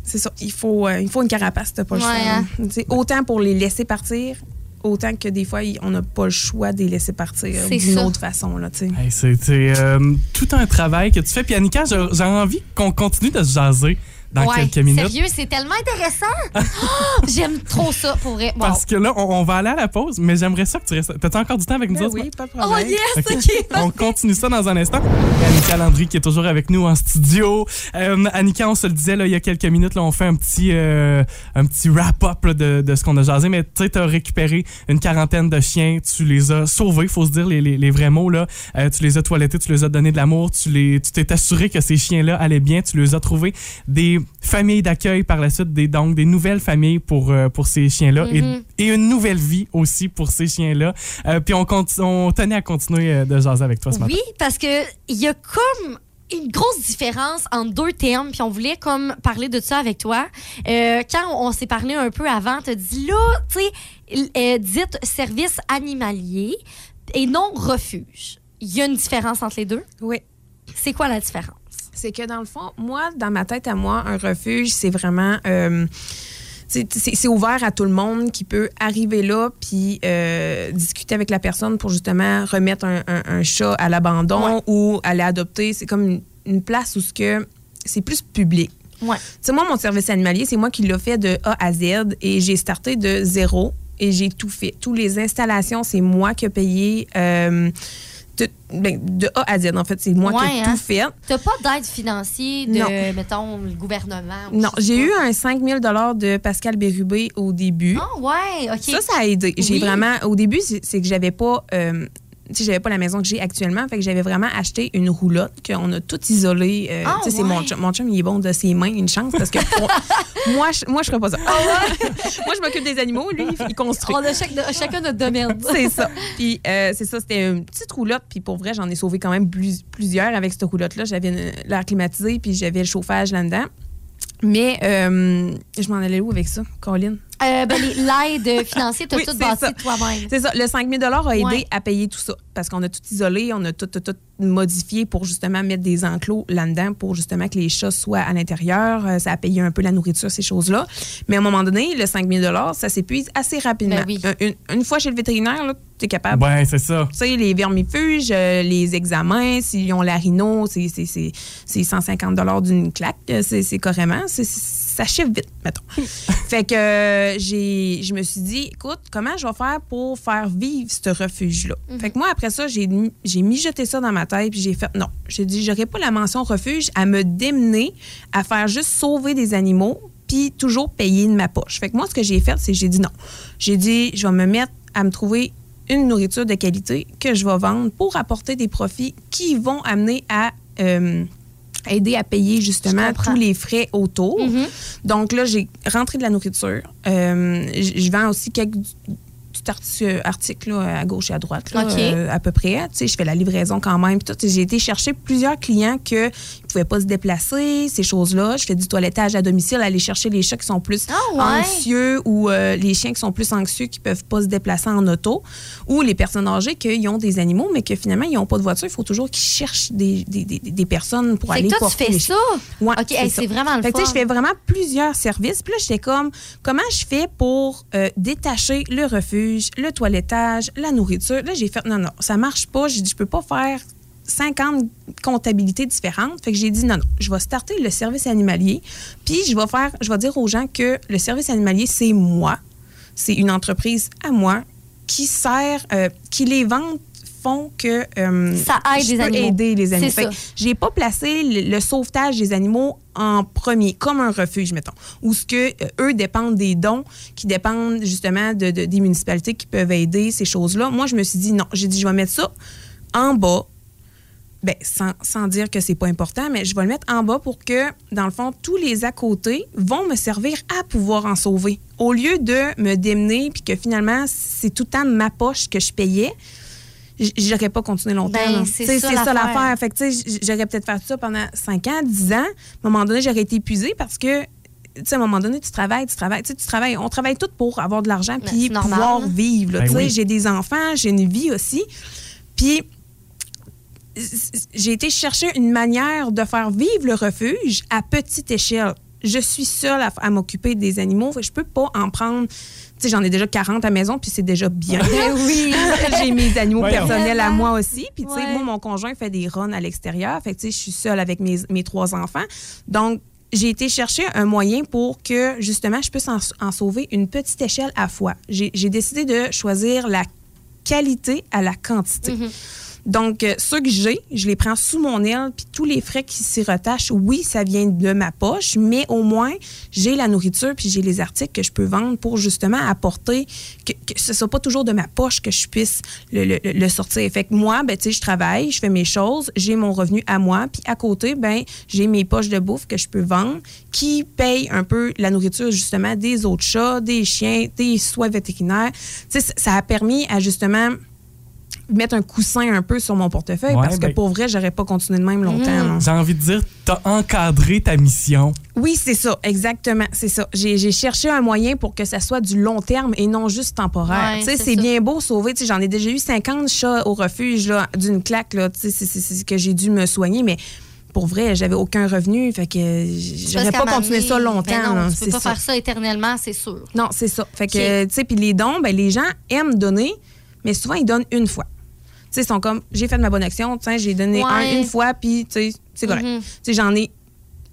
c'est ça. Il faut, euh, il faut une carapace, t'as pas le Ouais, choix. hein. là. Tu sais, Autant pour les laisser partir autant que des fois, on n'a pas le choix de les laisser partir C'est d'une autre façon. Là, tu sais. Hey, c'est euh, tout un travail que tu fais. Puis Annika, j'ai j'ai envie qu'on continue de se jaser dans Ouais, quelques minutes. Sérieux, c'est tellement intéressant. Oh, J'aime trop ça, pour vrai. Wow. Parce que là, on, on va aller à la pause, mais j'aimerais ça que tu restes. T'as-tu encore du temps avec nous Ben autres? oui, pas de Oh problème. yes, Ok. OK. On continue ça dans un instant. Annika Landry qui est toujours avec nous en studio. Euh, Annika, on se le disait là, il y a quelques minutes, là, on fait un petit, euh, un petit wrap-up de, de ce qu'on a jasé. Mais tu sais, tu as récupéré une quarantaine de chiens, tu les as sauvés, faut se dire les, les, les vrais mots. Là. Euh, tu les as toilettés, tu les as donné de l'amour, tu les- tu t'es assuré que ces chiens-là allaient bien, tu les as trouvé des familles d'accueil par la suite, des, donc des nouvelles familles pour, euh, pour ces chiens-là Mhm. et, et une nouvelle vie aussi pour ces chiens-là. Euh, puis on, on tenait à continuer euh, de jaser avec toi ce matin. Oui, parce que il y a comme une grosse différence entre deux termes, puis on voulait comme parler de ça avec toi. Euh, quand on, s'est parlé un peu avant, t'as dit là, tu sais, euh, dites service animalier et non refuge. Il y a une différence entre les deux? Oui. C'est quoi la différence? C'est que dans le fond, moi, dans ma tête à moi, un refuge, c'est vraiment. euh, c'est ouvert à tout le monde qui peut arriver là puis euh, discuter avec la personne pour justement remettre un, un- un chat à l'abandon ou aller adopter. C'est comme une, une place où ce que c'est plus public. Ouais. Moi, mon service animalier, c'est moi qui l'ai fait de A à Z et j'ai starté de zéro et j'ai tout fait. Toutes les installations, c'est moi qui ai payé. euh, de, ben, de A à Z, en fait, c'est moi qui Ouais, ai hein? tout fait. T'as pas d'aide financière de, Non. mettons, le gouvernement? ou Non, j'ai eu un 5 000 de Pascal Bérubé au début. Ah, ouais, OK. Ça, ça a aidé. J'ai vraiment. Au début, c'est que j'avais pas. euh, tu sais, j'avais pas la maison que j'ai actuellement. Fait que j'avais vraiment acheté une roulotte qu'on a tout isolé. euh, Ah, tu sais, c'est mon ouais. chum. Mon chum, il est bon de ses mains, une chance, parce que pour- moi, je, moi, je ferais pas ça. moi, je m'occupe des animaux. Lui, il- construit. On a chaque- chacun notre domaine. C'est ça. Puis euh, c'est ça, c'était une petite roulotte. Puis pour vrai, j'en ai sauvé quand même plus- plusieurs avec cette roulotte-là. J'avais l'air climatisé, puis j'avais le chauffage là-dedans. Mais euh, je m'en allais où avec ça, Colin? Euh, ben, les- L'aide financière, t'as Oui, tout bâti toi-même. C'est ça. Le 5 000 a aidé Ouais. à payer tout ça. Parce qu'on a tout isolé, on a tout, tout, tout modifié pour justement mettre des enclos là-dedans pour justement que les chats soient à l'intérieur. Euh, Ça a payé un peu la nourriture, ces choses-là. Mais à un moment donné, le 5 000 ça s'épuise assez rapidement. Ben oui. Une, une fois chez le vétérinaire, tu es capable Ouais, c'est ça. tu sais, les vermifuges, euh, les examens, s'ils ont la rhino, c'est c'est- c'est- c'est 150 d'une claque. C'est c'est carrément. c'est- chiffre vite, mettons. fait que euh, j'ai, je me suis dit, écoute, comment je vais faire pour faire vivre ce refuge-là? Fait que moi, après ça, j'ai mis- j'ai mijoté ça dans ma tête, puis j'ai fait, non, j'ai dit, j'aurais pas la mention refuge à me démener à faire juste sauver des animaux, puis toujours payer de ma poche. Fait que moi, ce que j'ai fait, c'est que j'ai dit non. J'ai dit, je vais me mettre à me trouver une nourriture de qualité que je vais vendre pour apporter des profits qui vont amener à euh, aider à payer justement tous les frais autour. Mhm. Donc là, j'ai rentré de la nourriture. Euh, je vends aussi quelques articles là, à gauche et à droite, là, euh, à peu près. Tu sais, je fais la livraison quand même. J'ai été chercher plusieurs clients qui ne pouvaient pas se déplacer, ces choses-là. Je fais du toilettage à domicile, aller chercher les chats qui sont plus Ah ouais? anxieux ou euh, les chiens qui sont plus anxieux qui peuvent pas se déplacer en auto ou les personnes âgées qui ont des animaux mais que finalement ils n'ont pas de voiture. Il faut toujours qu'ils cherchent des, des, des, des personnes pour aller que toi, tu fais ça? Ouais, OK, hey, c'est vraiment le Fait que, tu sais, fun. je fais vraiment plusieurs services. Puis là, j'étais comme, comment je fais pour euh, détacher le refuge, le toilettage, la nourriture? Là, j'ai fait, non, non, ça marche pas. J'ai dit, je peux pas faire 50 comptabilités différentes. Fait que j'ai dit, non, non, je vais starter le service animalier. Puis je vais faire, je vais dire aux gens que le service animalier, c'est moi. C'est une entreprise à moi qui sert, euh, qui les ventes font que euh, Ça aide je les peux animaux. aider les animaux. J'ai pas placé le, le sauvetage des animaux en premier, comme un refuge, mettons, où ce que euh, eux dépendent des dons, qui dépendent justement de, de- des municipalités qui peuvent aider ces choses-là. Moi, je me suis dit non, j'ai dit je vais mettre ça en bas. Ben, sans, sans dire que c'est pas important, mais je vais le mettre en bas pour que, dans le fond, tous les à côté vont me servir à pouvoir en sauver. Au lieu de me démener, puis que finalement, c'est tout le temps ma poche que je payais, j'aurais pas continué longtemps. Ben, c'est ça l'affaire. Fait j'aurais peut-être fait ça pendant 5 ans, 10 ans. À un moment donné, j'aurais été épuisée parce que, tu sais, à un moment donné, tu travailles, tu travailles, tu sais, tu travailles. On travaille tout pour avoir de l'argent Ben, puis pouvoir vivre. Ben tu sais, oui. j'ai des enfants, j'ai une vie aussi. Puis, j'ai été chercher une manière de faire vivre le refuge à petite échelle. je suis seule à, à m'occuper des animaux. Je peux pas en prendre. Tu sais, j'en ai déjà 40 à la maison, puis c'est déjà bien. Oui. J'ai mes animaux Voyons. personnels à moi aussi. Puis, tu sais, Ouais. moi, mon conjoint fait des runs à l'extérieur. Fait que, tu sais, je suis seule avec mes, mes trois enfants. Donc, j'ai été chercher un moyen pour que, justement, je puisse en, en sauver une petite échelle à fois. J'ai j'ai décidé de choisir la qualité à la quantité. Donc, ceux que j'ai, je les prends sous mon aile, puis tous les frais qui s'y retachent, oui, ça vient de ma poche, mais au moins, j'ai la nourriture, puis j'ai les articles que je peux vendre pour justement apporter, que, ce soit pas toujours de ma poche que je puisse le, sortir. Fait que moi, ben, tu sais, je travaille, je fais mes choses, j'ai mon revenu à moi, puis à côté, ben, j'ai mes poches de bouffe que je peux vendre qui payent un peu la nourriture, justement, des autres chats, des chiens, des soins vétérinaires. Tu sais, ça a permis à justement mettre un coussin un peu sur mon portefeuille Ouais, parce que ben- pour vrai, j'aurais pas continué de même longtemps. non. J'ai envie de dire, t'as encadré ta mission. Oui, c'est ça, exactement, c'est ça. J'ai j'ai cherché un moyen pour que ça soit du long terme et non juste temporaire. Ouais, tu sais, c'est bien beau sauver. Tu sais, j'en ai déjà eu 50 chats au refuge là, d'une claque là. Tu sais, c'est- c'est c'est que j'ai dû me soigner, mais pour vrai, j'avais aucun revenu, fait que j'aurais pas continué ça moment longtemps. ben non, là, tu peux c'est pas ça. faire ça éternellement, c'est sûr. Non, c'est ça. Fait que, tu sais, puis les dons, ben, les gens aiment donner, mais souvent, ils donnent une fois. Tu sais, ils sont comme, j'ai fait de ma bonne action, tu sais, j'ai donné Ouais. un une fois, puis, tu sais, c'est correct. Mhm. Tu sais, j'en ai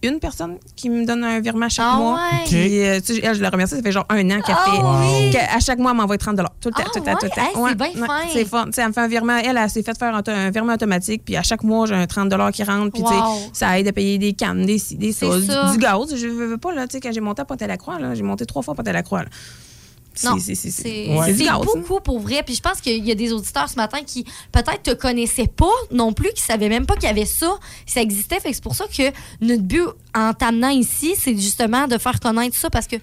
une personne qui me donne un virement chaque Ah mois. ouais? Puis, euh, tu sais, elle, je la remercie, ça fait genre un an qu'elle Ah fait. oui! qu'à- à chaque mois, elle m'envoie 30 Tout le temps, Ah tout le temps, tout le temps. Hey, c'est bien fin. C'est fun. Tu sais, elle me fait un virement. Elle, elle s'est fait faire un, un virement automatique. Puis à chaque mois, j'ai un 30 qui rentre. Puis tu sais, ça aide à payer des cannes, des, des ça. du, du gaz. Je veux, veux pas, là, tu sais, quand j'ai monté à Pointe-à-la-Croix, là, j'ai monté trois fois à Pointe-à-la-Croix. C'est- Ouais. beaucoup pour vrai. Puis je pense qu'il y a des auditeurs ce matin qui peut-être te connaissaient pas non plus, qui savaient même pas qu'il y avait ça, ça existait. Fait que c'est pour ça que notre but en t'amenant ici, c'est justement de faire connaître ça parce que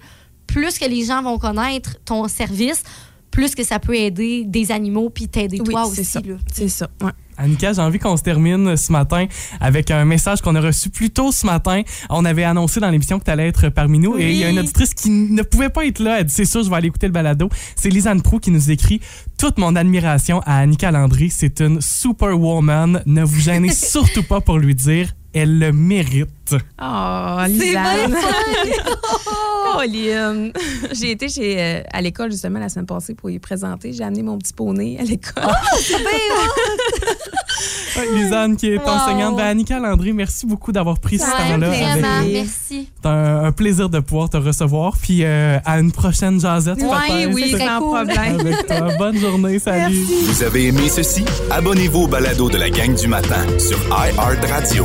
plus que les gens vont connaître ton service, plus que ça peut aider des animaux puis t'aider Oui, toi c'est aussi. ça. C'est ça. ouais. Annika, j'ai envie qu'on se termine ce matin avec un message qu'on a reçu plus tôt ce matin. On avait annoncé dans l'émission que tu allais être parmi nous et il y a une auditrice qui ne pouvait pas être là. Elle dit c'est sûr, je vais aller écouter le balado. C'est Lisanne Prou qui nous écrit toute mon admiration à Annika Landry. C'est une superwoman. Ne vous gênez surtout pas pour lui dire. Elle le mérite. Oh, C'est Lisanne. bien Colline. J'ai été chez, euh, à l'école justement la semaine passée pour y présenter. J'ai amené mon petit poney à l'école. Ouais, Lisanne qui est Wow. enseignante. Ben, Annika Landry, merci beaucoup d'avoir pris ce Ça temps-là. vraiment, merci. C'est un, un plaisir de pouvoir te recevoir. Puis euh, à une prochaine jazzette. Ouais, peut-être. oui, c'est sans cool. problème. Avec toi. Bonne journée. Salut. Vous avez aimé ceci? Abonnez-vous au balado de la gang du matin sur iHeartRadio.